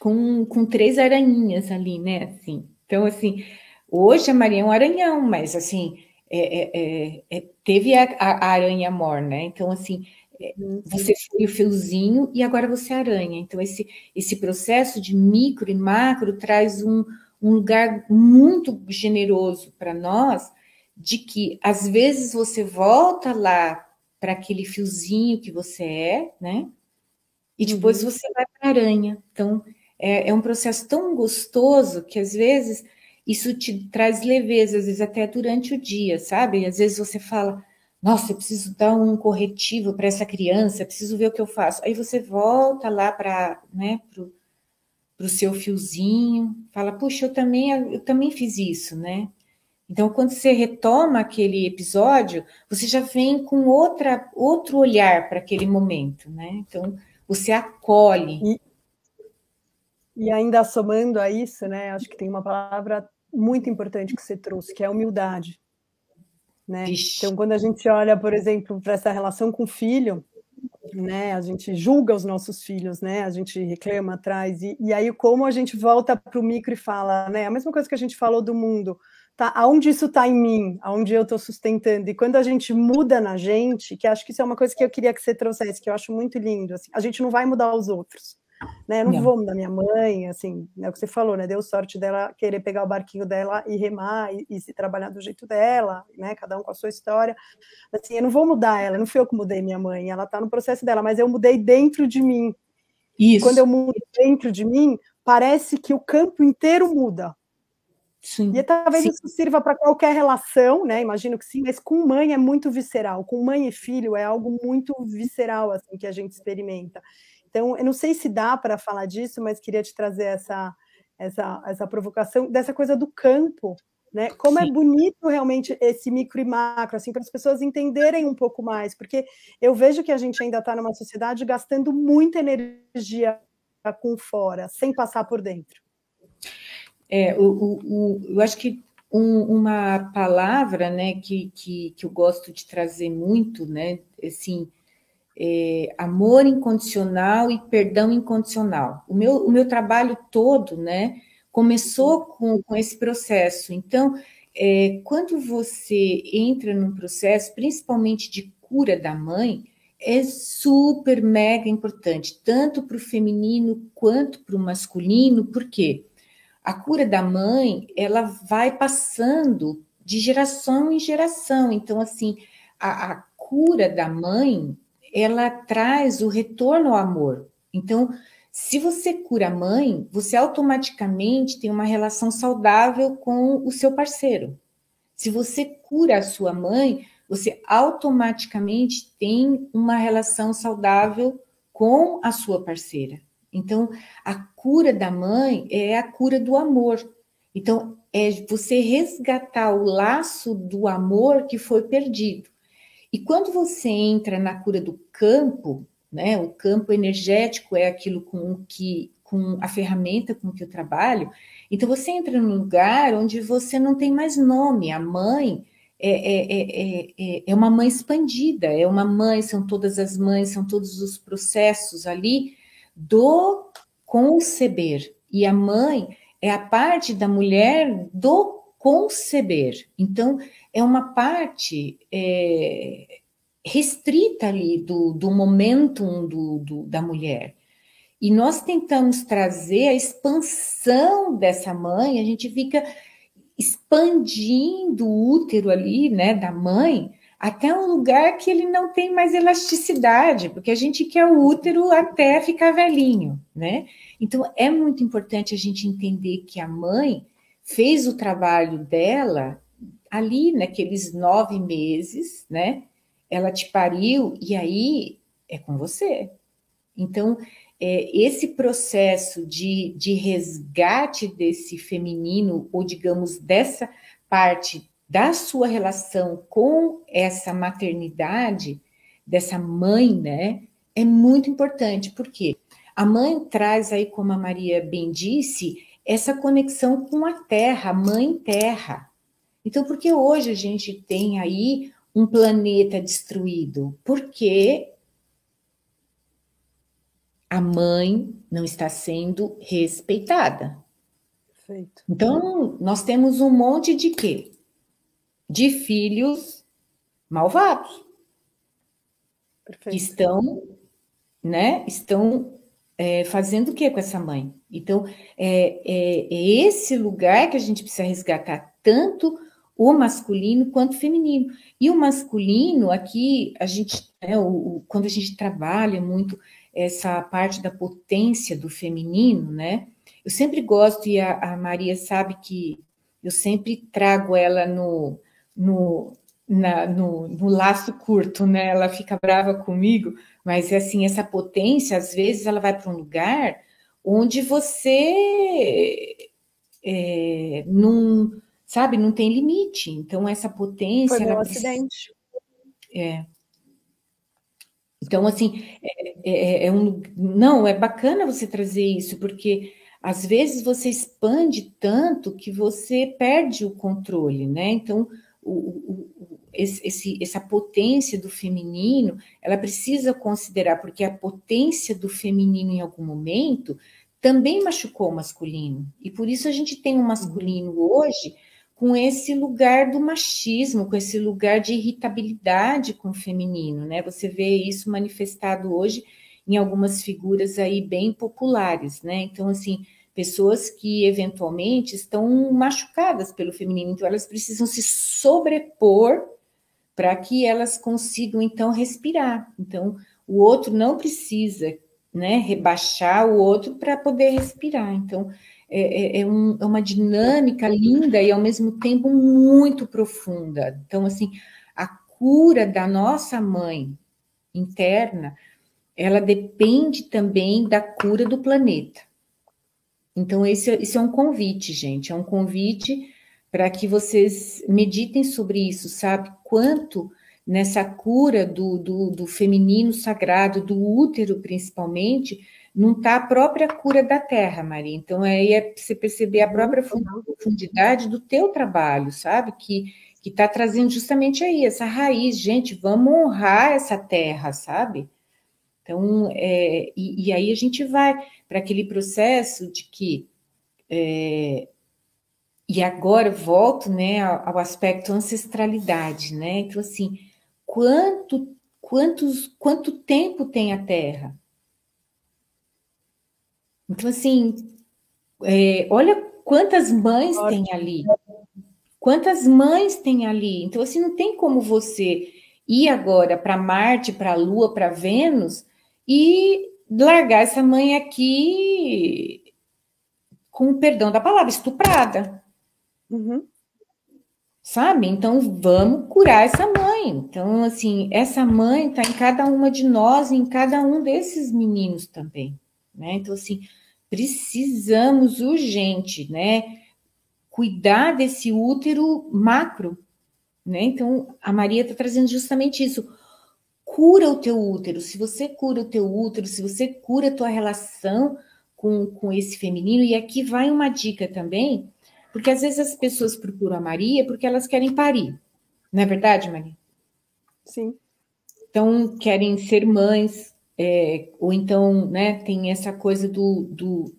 com, com três aranhinhas ali, né, assim. Então, assim, hoje a Maria é um aranhão, mas assim, é, é, é, é teve a, a, aranha mor, né? Então, assim, é, uhum. você foi o fiozinho e agora você é aranha. Então, esse, esse processo de micro e macro traz um, um lugar muito generoso para nós, de que às vezes você volta lá para aquele fiozinho que você é, né? E depois uhum. você vai para a aranha. Então, é, é um processo tão gostoso que às vezes isso te traz leveza, às vezes até durante o dia, sabe? Às vezes você fala, nossa, eu preciso dar um corretivo para essa criança, preciso ver o que eu faço. Aí você volta lá para né, o seu fiozinho, fala, puxa, eu também, eu também fiz isso, né? Então, quando você retoma aquele episódio, você já vem com outra, outro olhar para aquele momento, né? Então, você acolhe. E, e ainda somando a isso, né, acho que tem uma palavra muito importante que você trouxe, que é a humildade. Né? Então, quando a gente olha, por exemplo, para essa relação com o filho, né, a gente julga os nossos filhos, né, a gente reclama atrás, e, e aí como a gente volta para o micro e fala, né, a mesma coisa que a gente falou do mundo, tá, aonde isso está em mim, aonde eu estou sustentando, e quando a gente muda na gente, que acho que isso é uma coisa que eu queria que você trouxesse, que eu acho muito lindo, assim, a gente não vai mudar os outros, né? não, não, vou mudar minha mãe, assim, é o que você falou, né? Deu sorte dela querer pegar o barquinho dela e remar e, e se trabalhar do jeito dela, né? Cada um com a sua história. Assim, eu não vou mudar ela, não fui eu que mudei minha mãe, ela está no processo dela, mas eu mudei dentro de mim. Isso. E quando eu mudo dentro de mim, parece que o campo inteiro muda. Sim, e talvez sim. isso sirva para qualquer relação, né? Imagino que sim, mas com mãe é muito visceral. Com mãe e filho é algo muito visceral assim que a gente experimenta. Então, eu não sei se dá para falar disso, mas queria te trazer essa essa essa provocação dessa coisa do campo, né? Como é sim. é bonito realmente esse micro e macro, assim, para as pessoas entenderem um pouco mais, porque eu vejo que a gente ainda está numa sociedade gastando muita energia com fora, sem passar por dentro. É, o, o, o, eu acho que um, uma palavra né, que, que, que, eu gosto de trazer muito, né, assim, é, amor incondicional e perdão incondicional. O meu, o meu trabalho todo né, começou com, com esse processo. Então, é, quando você entra num processo, principalmente de cura da mãe, é super mega importante, tanto para o feminino quanto para o masculino, por quê? a cura da mãe, ela vai passando de geração em geração. Então, assim, a, a cura da mãe, ela traz o retorno ao amor. Então, se você cura a mãe, você automaticamente tem uma relação saudável com o seu parceiro. Se você cura a sua mãe, você automaticamente tem uma relação saudável com a sua parceira. Então, a cura da mãe é a cura do amor. Então, é você resgatar o laço do amor que foi perdido. E quando você entra na cura do campo, né, o campo energético é aquilo com que com a ferramenta com que eu trabalho, então você entra num lugar onde você não tem mais nome. A mãe é, é, é, é, uma mãe expandida, é uma mãe, são todas as mães, são todos os processos ali do conceber. E a mãe é a parte da mulher do conceber. Então, é uma parte é, restrita ali do, do momentum do, do, da mulher. E nós tentamos trazer a expansão dessa mãe, a gente fica expandindo o útero ali, né, da mãe, até um lugar que ele não tem mais elasticidade, porque a gente quer o útero até ficar velhinho, né? Então é muito importante a gente entender que a mãe fez o trabalho dela ali naqueles nove meses, né? Ela te pariu e aí é com você. Então, é, esse processo de, de resgate desse feminino, ou digamos, dessa parte da sua relação com essa maternidade, dessa mãe, né, é muito importante, porque a mãe traz aí, como a Maria bem disse, essa conexão com a terra, a mãe terra. Então, por que hoje a gente tem aí um planeta destruído? Porque a mãe não está sendo respeitada. Perfeito. Então, nós temos um monte de quê? de filhos malvados. Perfeito. Que estão, né, estão é, fazendo o que com essa mãe? Então, é, é, é, esse lugar que a gente precisa resgatar, tanto o masculino quanto o feminino. E o masculino, aqui, a gente, né, o, o, quando a gente trabalha muito essa parte da potência do feminino, né? Eu sempre gosto, e a, a Maria sabe que eu sempre trago ela no, no, na, no, no, laço curto, né? Ela fica brava comigo, mas é assim, essa potência, às vezes, ela vai para um lugar onde você é, não, sabe, não tem limite. Então, essa potência. Foi um acidente. É. Então, assim, é, é, é, um. Não, é bacana você trazer isso, porque às vezes você expande tanto que você perde o controle, né? Então, o, o, esse, essa potência do feminino, ela precisa considerar, porque a potência do feminino em algum momento também machucou o masculino. E por isso a gente tem um masculino hoje com esse lugar do machismo, com esse lugar de irritabilidade com o feminino, né? Você vê isso manifestado hoje em algumas figuras aí bem populares, né? Então, assim, pessoas que eventualmente estão machucadas pelo feminino, então elas precisam se sobrepor para que elas consigam então respirar. Então, o outro não precisa, né, rebaixar o outro para poder respirar. Então, é, é, é, um, é uma dinâmica linda e ao mesmo tempo muito profunda. Então, assim, a cura da nossa mãe interna, ela depende também da cura do planeta. Então, esse, esse é um convite, gente, é um convite para que vocês meditem sobre isso, sabe? Quanto nessa cura do, do, do feminino sagrado, do útero principalmente, não está a própria cura da terra, Maria. Então, aí é você perceber a própria profundidade do teu trabalho, sabe? Que que está trazendo justamente aí essa raiz, gente, vamos honrar essa terra, sabe? Então, é, e, e, aí a gente vai para aquele processo de que é, e agora volto, né, ao, ao aspecto ancestralidade, né? Então, assim, quanto, quantos, quanto tempo tem a Terra? Então, assim, é, olha quantas mães tem ali. Quantas mães tem ali? Então, assim, não tem como você ir agora para Marte, para a Lua, para Vênus e largar essa mãe aqui com o perdão da palavra, estuprada. Uhum. Sabe? Então, vamos curar essa mãe. Então, assim, essa mãe está em cada uma de nós, em cada um desses meninos também. Né? Então, assim, precisamos urgente, né? Cuidar desse útero macro. Né? Então, a Maria está trazendo justamente isso. Cura o teu útero. Se você cura o teu útero, se você cura a tua relação com, com esse feminino, e aqui vai uma dica também porque às vezes as pessoas procuram a Maria porque elas querem parir. Não é verdade, Maria? Sim. Então, querem ser mães, é, ou então, né, tem essa coisa do. do...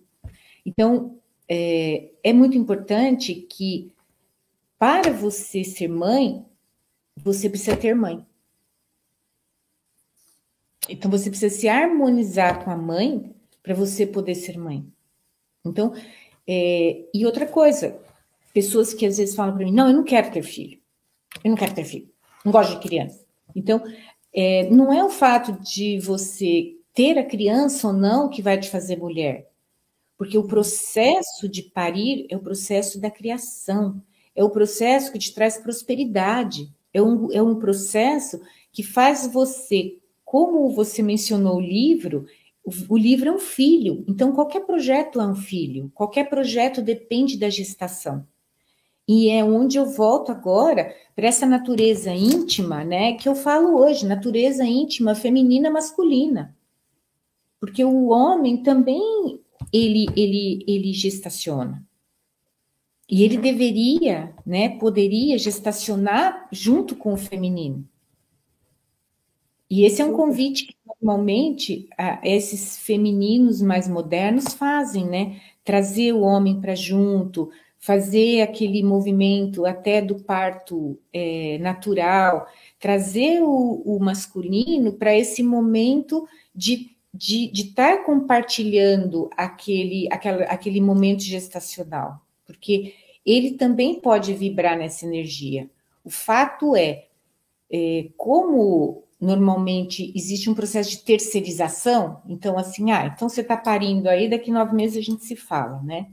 Então, é, é muito importante que, para você ser mãe, você precisa ter mãe. Então, você precisa se harmonizar com a mãe para você poder ser mãe. Então, é, e outra coisa, pessoas que às vezes falam para mim: não, eu não quero ter filho, eu não quero ter filho, não gosto de criança. Então, é, não é o fato de você ter a criança ou não que vai te fazer mulher, porque o processo de parir é o processo da criação, é o processo que te traz prosperidade, é um, é um processo que faz você, como você mencionou o livro, o, livro é um filho, então qualquer projeto é um filho, qualquer projeto depende da gestação. E é onde eu volto agora para essa natureza íntima, né, que eu falo hoje, natureza íntima feminina masculina. Porque o homem também ele ele ele gestaciona. E ele deveria, né, poderia gestacionar junto com o feminino. E esse é um convite que normalmente esses femininos mais modernos fazem, né? Trazer o homem para junto, fazer aquele movimento até do parto é, natural, trazer o, o masculino para esse momento de de estar tá compartilhando aquele, aquela, aquele momento gestacional, porque ele também pode vibrar nessa energia. O fato é, é como normalmente existe um processo de terceirização, então assim, ah, então você está parindo aí, daqui nove meses a gente se fala, né?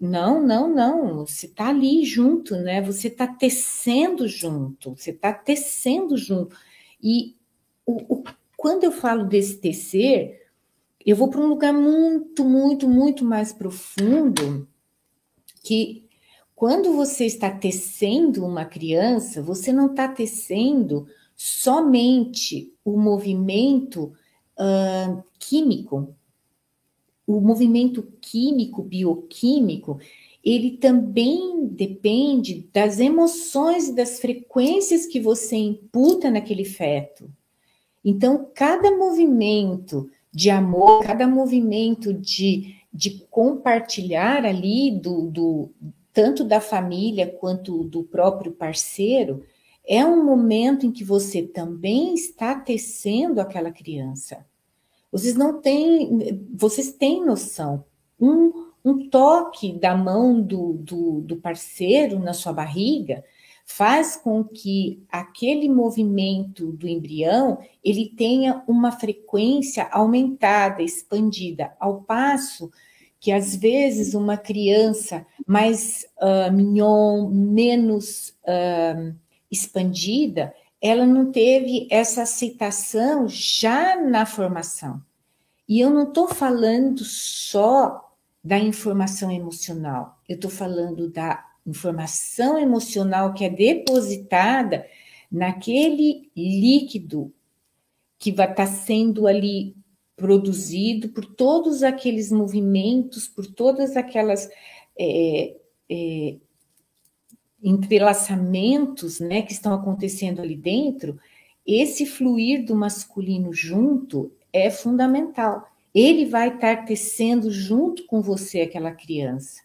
Não, não, não, você está ali junto, né? Você está tecendo junto, você está tecendo junto. E o, o, quando eu falo desse tecer, eu vou para um lugar muito, muito, muito mais profundo, que quando você está tecendo uma criança, você não está tecendo somente o movimento uh, químico, o movimento químico, bioquímico, ele também depende das emoções e das frequências que você imputa naquele feto. Então, cada movimento de amor, cada movimento de, de compartilhar ali do, do tanto da família quanto do próprio parceiro, é um momento em que você também está tecendo aquela criança. Vocês não têm, vocês têm noção. Um, um toque da mão do, do, do parceiro na sua barriga faz com que aquele movimento do embrião ele tenha uma frequência aumentada, expandida, ao passo que às vezes uma criança mais uh, mignon, menos uh, expandida, ela não teve essa aceitação já na formação. E eu não estou falando só da informação emocional, eu estou falando da informação emocional que é depositada naquele líquido que vai estar tá sendo ali produzido por todos aqueles movimentos, por todas aquelas é, é, entrelaçamentos né, que estão acontecendo ali dentro, esse fluir do masculino junto é fundamental. Ele vai estar tecendo junto com você aquela criança,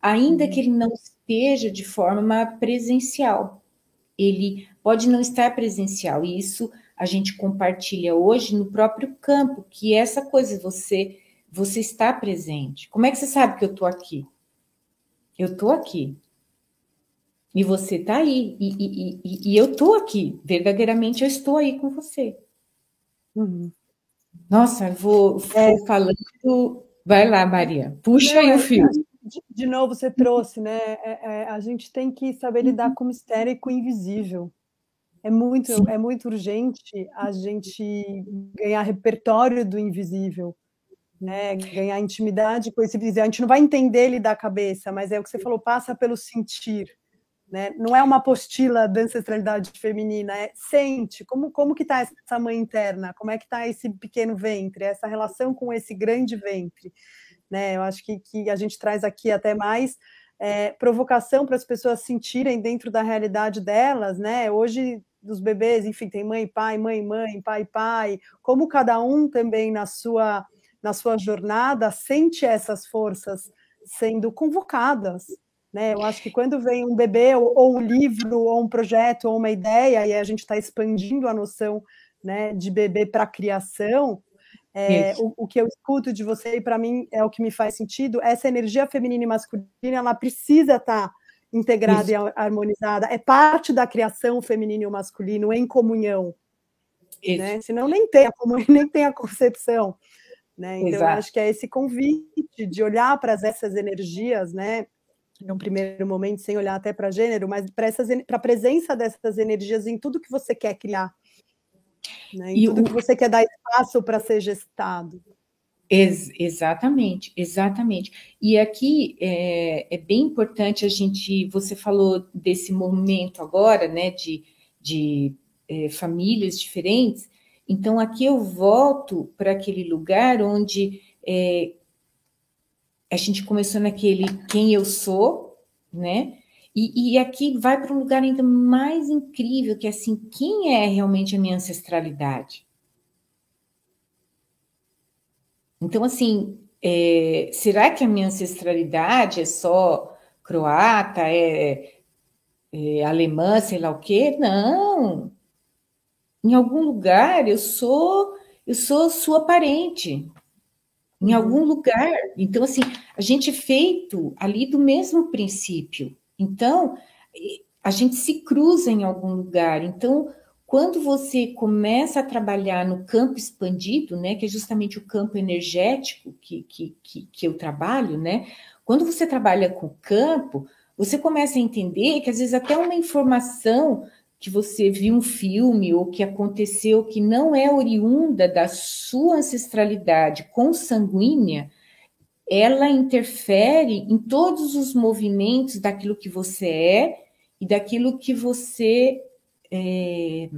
ainda que ele não esteja de forma presencial. Ele pode não estar presencial, e isso a gente compartilha hoje no próprio campo, que é essa coisa, você você está presente. Como é que você sabe que eu estou aqui? Eu estou aqui. E você está aí. E, e, e, e eu estou aqui. Verdadeiramente eu estou aí com você. Uhum. Nossa, vou, vou é. falando. Vai lá, Maria. Puxa Não, aí o é fio. De, de, novo, você trouxe, né? É, é, a gente tem que saber lidar uhum. com o mistério e com o invisível. É muito, é muito urgente a gente ganhar repertório do invisível, né? Ganhar intimidade com esse invisível. A gente não vai entender ele da cabeça, mas é o que você falou, passa pelo sentir. Né? Não é uma apostila da ancestralidade feminina, é sente como como que está essa mãe interna, como é que está esse pequeno ventre, essa relação com esse grande ventre, né? Eu acho que, que a gente traz aqui até mais é, provocação para as pessoas sentirem dentro da realidade delas, né? Hoje dos bebês, enfim, tem mãe, pai, mãe, mãe, pai, pai, como cada um também na sua na sua jornada sente essas forças sendo convocadas, né? Eu acho que quando vem um bebê, ou, ou um livro, ou um projeto, ou uma ideia, e a gente está expandindo a noção né, de bebê para criação, é, o, o, que eu escuto de você, e para mim é o que me faz sentido, essa energia feminina e masculina, ela precisa estar tá integrada Isso. e harmonizada, é parte da criação feminino e masculino em comunhão. Né? Senão nem tem a nem tem a concepção. Né? Então, acho que é esse convite de olhar para essas energias, né? Num primeiro momento, sem olhar até para gênero, mas para a presença dessas energias em tudo que você quer criar, né? em e tudo o... que você quer dar espaço para ser gestado. Ex exatamente, exatamente. E aqui é, é, bem importante a gente, você falou desse momento agora, né, de, de é, famílias diferentes, então aqui eu volto para aquele lugar onde é, a gente começou naquele quem eu sou, né? E, e aqui vai para um lugar ainda mais incrível, que é assim, quem é realmente a minha ancestralidade? Então, assim, é, será que a minha ancestralidade é só croata, é, é alemã, sei lá o quê? Não. Em algum lugar eu sou eu sou sua parente em uhum. algum lugar. Então, assim, a gente é feito ali do mesmo princípio. Então, a gente se cruza em algum lugar. Então, quando você começa a trabalhar no campo expandido, né, que é justamente o campo energético que, que, que, que eu trabalho, né? Quando você trabalha com o campo, você começa a entender que às vezes até uma informação que você viu um filme ou que aconteceu que não é oriunda da sua ancestralidade consanguínea, ela interfere em todos os movimentos daquilo que você é e daquilo que você é,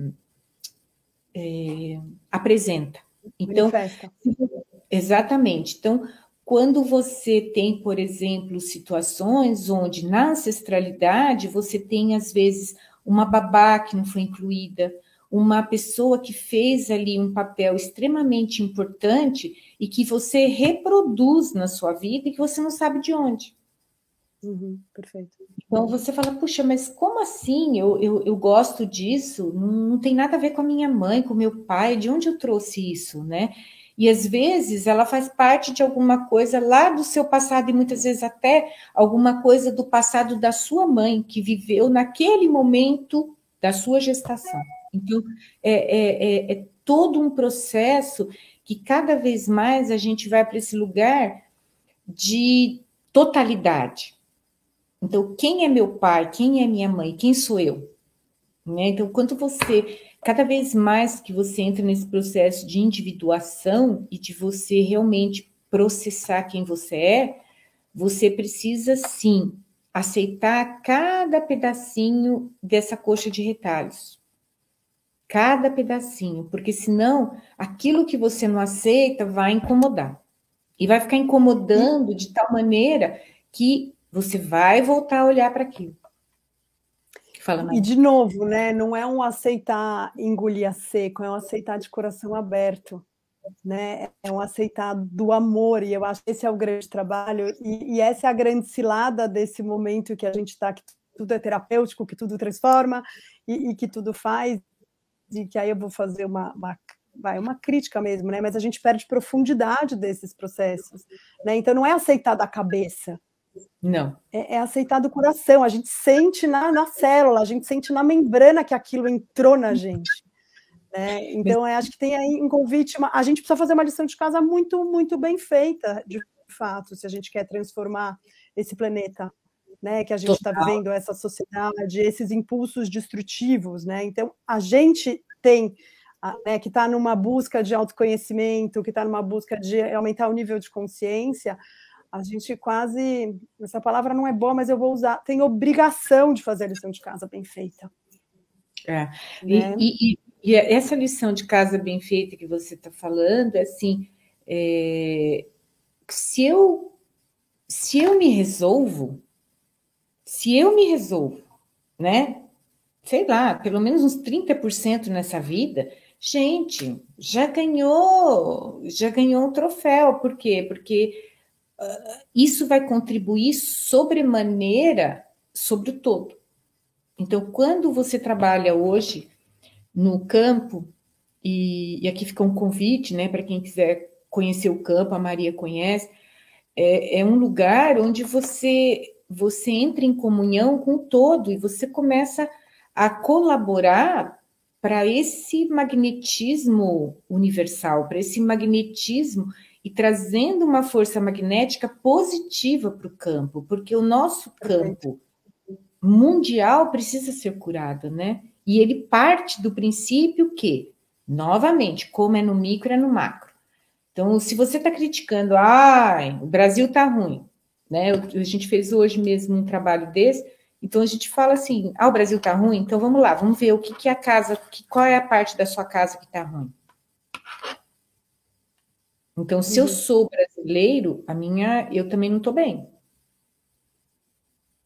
é, apresenta. Então, exatamente. Então, quando você tem, por exemplo, situações onde na ancestralidade você tem às vezes uma babá que não foi incluída, uma pessoa que fez ali um papel extremamente importante e que você reproduz na sua vida e que você não sabe de onde. Uhum, perfeito. Então você fala, puxa, mas como assim? Eu, eu, eu gosto disso, não, não tem nada a ver com a minha mãe, com meu pai, de onde eu trouxe isso, né? E às vezes ela faz parte de alguma coisa lá do seu passado, e muitas vezes até alguma coisa do passado da sua mãe, que viveu naquele momento da sua gestação. Então, é, é, é, é todo um processo que cada vez mais a gente vai para esse lugar de totalidade. Então, quem é meu pai? Quem é minha mãe? Quem sou eu? Né? Então, quando você, cada vez mais que você entra nesse processo de individuação e de você realmente processar quem você é, você precisa sim aceitar cada pedacinho dessa coxa de retalhos. Cada pedacinho, porque senão aquilo que você não aceita vai incomodar. E vai ficar incomodando de tal maneira que você vai voltar a olhar para aquilo. Fala, e de novo, né? Não é um aceitar engolir a seco, é um aceitar de coração aberto né? É um aceitar do amor, e eu acho que esse é o grande trabalho, e, e essa é a grande cilada desse momento que a gente está, que tudo é terapêutico, que tudo transforma e, e, que tudo faz, e que aí eu vou fazer uma, uma vai, uma crítica mesmo, né? Mas a gente perde profundidade desses processos, né? Então não é aceitar da cabeça. Não. É, é aceitar do coração. A gente sente na, na célula, a gente sente na membrana que aquilo entrou na gente. Né? Então, eu acho que tem aí um convite. Uma... A gente precisa fazer uma lição de casa muito, muito bem feita, de fato, se a gente quer transformar esse planeta né, que a gente está vivendo, essa sociedade, esses impulsos destrutivos. Né? Então, a gente tem. Né, que está numa busca de autoconhecimento, que está numa busca de aumentar o nível de consciência, a gente quase. Essa palavra não é boa, mas eu vou usar. Tem obrigação de fazer a lição de casa bem feita. É. Né? E, e, e essa lição de casa bem feita que você está falando, é assim, é, se eu se eu me resolvo, se eu me resolvo, né? Sei lá, pelo menos uns 30% nessa vida, gente, já ganhou, já ganhou um troféu. Por quê? Porque isso vai contribuir sobremaneira sobre o todo. Então, quando você trabalha hoje no campo, e, e aqui fica um convite, né, para quem quiser conhecer o campo, a Maria conhece, é, é um lugar onde você você entra em comunhão com o todo e você começa a colaborar para esse magnetismo universal, para esse magnetismo e trazendo uma força magnética positiva para o campo, porque o nosso campo mundial precisa ser curado, né? E ele parte do princípio que, novamente, como é no micro, é no macro. Então, se você está criticando, ah, o Brasil está ruim, né? A gente fez hoje mesmo um trabalho desse, então a gente fala assim, ah, o Brasil está ruim, então vamos lá, vamos ver o que, que a casa, que, qual é a parte da sua casa que está ruim. Então, se eu uhum. sou brasileiro, a minha, eu também não estou bem.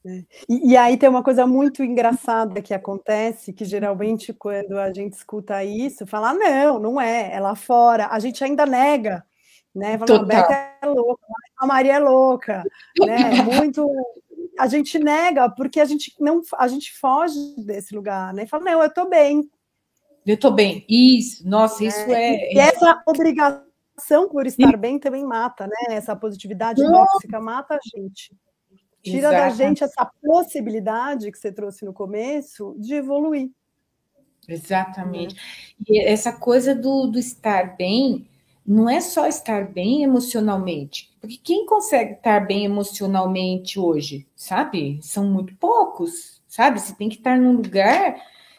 É. E, e, aí tem uma coisa muito engraçada que acontece, que geralmente quando a gente escuta isso, fala, ah, não, não é, é lá fora, a gente ainda nega, né? Fala, a Beca é louca, a Maria é louca, né? Muito. A gente nega porque a gente não a gente foge desse lugar, né? Fala, não, eu tô bem. Eu tô bem. Isso, nossa, é. isso é. E essa obrigação por estar bem também mata, né? Essa positividade tóxica mata a gente. Tira Exato. da gente essa possibilidade que você trouxe no começo de evoluir. Exatamente. Né? E essa coisa do, do estar bem não é só estar bem emocionalmente, porque quem consegue estar bem emocionalmente hoje, sabe? São muito poucos, sabe? Você tem que estar num lugar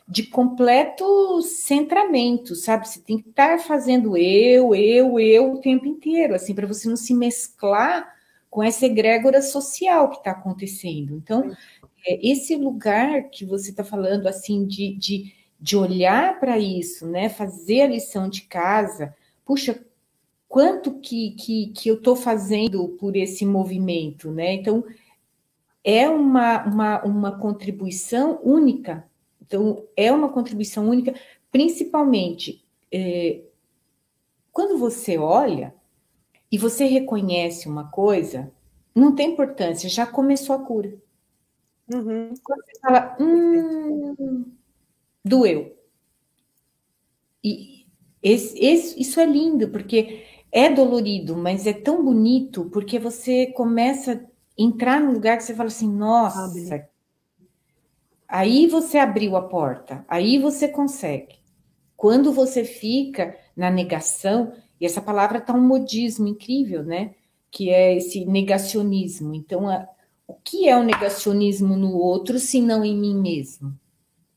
de completo centramento, sabe? Você tem que estar fazendo eu, eu, eu o tempo inteiro, assim, para você não se mesclar com essa egrégora social que está acontecendo. Então, é, esse lugar que você está falando, assim, de, de, de olhar para isso, né, fazer a lição de casa, puxa, quanto que, que, que eu estou fazendo por esse movimento, né? Então, é uma, uma, uma contribuição única. Então, é uma contribuição única, principalmente é, quando você olha e você reconhece uma coisa, não tem importância, já começou a cura. Uhum. Quando você fala, hum, doeu. E esse, esse, isso é lindo, porque é dolorido, mas é tão bonito, porque você começa a entrar num lugar que você fala assim, nossa. Aí você abriu a porta, aí você consegue. Quando você fica na negação, e essa palavra está um modismo incrível, né? que é esse negacionismo. Então, a, o que é o negacionismo no outro, se não em mim mesmo?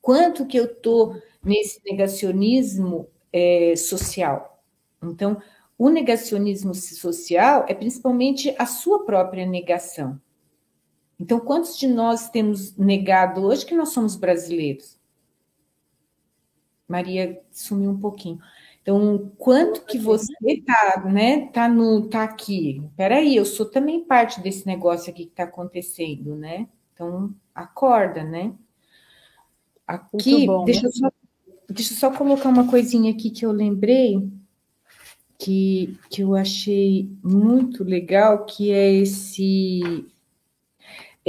Quanto que eu estou nesse negacionismo é, social? Então, o negacionismo social é principalmente a sua própria negação. Então, quantos de nós temos negado hoje que nós somos brasileiros? Maria sumiu um pouquinho. Então, quanto que você tá, né, tá no, tá aqui? Peraí, eu sou também parte desse negócio aqui que está acontecendo, né? Então, acorda, né? Aqui, bom, deixa, eu só, deixa eu só colocar uma coisinha aqui que eu lembrei, que, que eu achei muito legal, que é esse...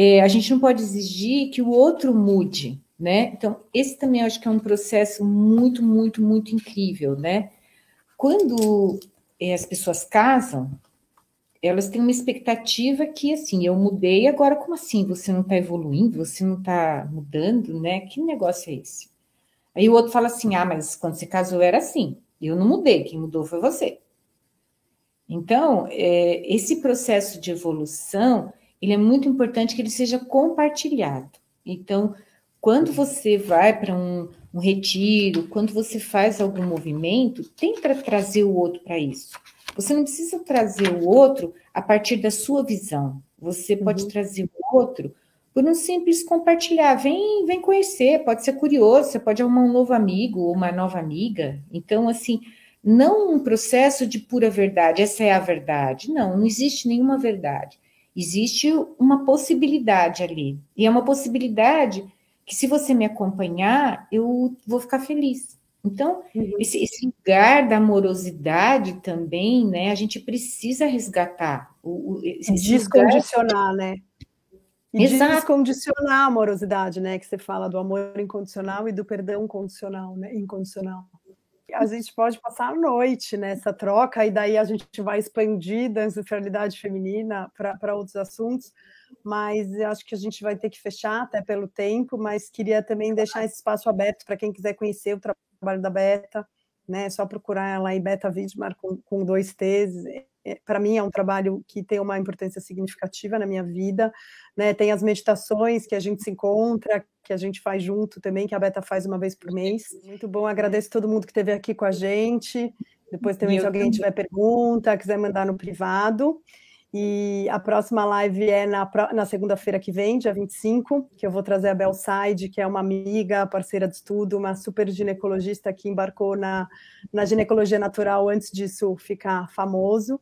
É, a gente não pode exigir que o outro mude, né? Então, esse também acho que é um processo muito, muito, muito incrível, né? Quando é, as pessoas casam, elas têm uma expectativa que, assim, eu mudei, agora como assim? Você não está evoluindo, você não está mudando, né? Que negócio é esse? Aí o outro fala assim, ah, mas quando você casou era assim, eu não mudei, quem mudou foi você. Então, é, esse processo de evolução, ele é muito importante que ele seja compartilhado. Então, quando você vai para um, um, retiro, quando você faz algum movimento, tenta trazer o outro para isso. Você não precisa trazer o outro a partir da sua visão. Você pode uhum. trazer o outro por um simples compartilhar. Vem, vem conhecer, pode ser curioso, você pode arrumar um novo amigo ou uma nova amiga. Então, assim, não um processo de pura verdade, essa é a verdade. Não, não existe nenhuma verdade. Existe uma possibilidade ali. E é uma possibilidade que se você me acompanhar, eu vou ficar feliz. Então, uhum. esse, esse, lugar da amorosidade também, né? A gente precisa resgatar. O, o Descondicionar, lugar... né? E Exato. descondicionar a amorosidade, né? Que você fala do amor incondicional e do perdão condicional, né? Incondicional. A gente pode passar a noite nessa troca, e daí a gente vai expandir da ancestralidade feminina para outros assuntos mas acho que a gente vai ter que fechar até pelo tempo, mas queria também deixar esse espaço aberto para quem quiser conhecer o trabalho da Beta, né? É só procurar ela em Beta Vidmar com, com dois T's. É, para mim é um trabalho que tem uma importância significativa na minha vida, né? Tem as meditações que a gente se encontra, que a gente faz junto também, que a Beta faz uma vez por mês. Muito bom, agradeço todo mundo que esteve aqui com a gente. Depois também, se alguém tiver pergunta, quiser mandar no privado. E a próxima live é na, na segunda-feira que vem, dia 25, que eu vou trazer a Bel Said, que é uma amiga, parceira de estudo, uma super ginecologista que embarcou na, na ginecologia natural antes disso ficar famoso.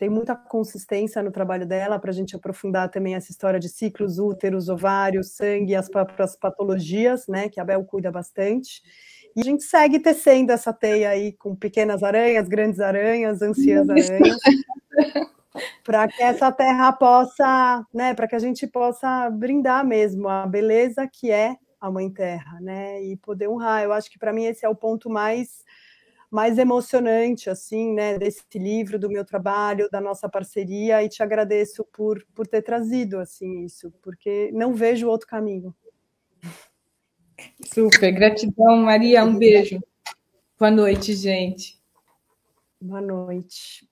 Tem muita consistência no trabalho dela para a gente aprofundar também essa história de ciclos, úteros, ovários, sangue, as próprias patologias, né? Que a Bel cuida bastante. E a gente segue tecendo essa teia aí com pequenas aranhas, grandes aranhas, anciãs aranhas para que essa terra possa, né, para que a gente possa brindar mesmo a beleza que é a Mãe Terra, né, e poder honrar. Eu acho que para mim esse é o ponto mais mais emocionante assim, né, desse livro, do meu trabalho, da nossa parceria e te agradeço por por ter trazido assim isso, porque não vejo outro caminho. Super, gratidão, Maria, um beijo. Boa noite, gente. Boa noite.